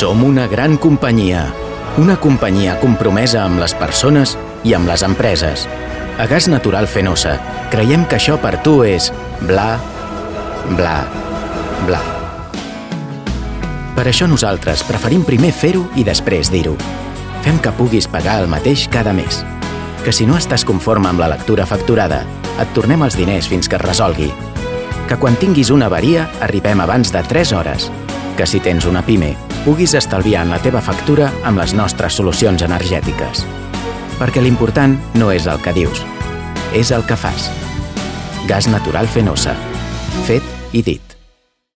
Som una gran companyia. Una companyia compromesa amb les persones i amb les empreses. A Gas Natural Fenosa creiem que això per tu és bla, bla, bla. Per això nosaltres preferim primer fer-ho i després dir-ho. Fem que puguis pagar el mateix cada mes. Que si no estàs conforme amb la lectura facturada, et tornem els diners fins que es resolgui. Que quan tinguis una avaria arribem abans de 3 hores. Que si tens una PIME, puguis estalviar en la teva factura amb les nostres solucions energètiques. Perquè l'important no és el que dius, és el que fas. Gas natural Fenosa. Fet i dit.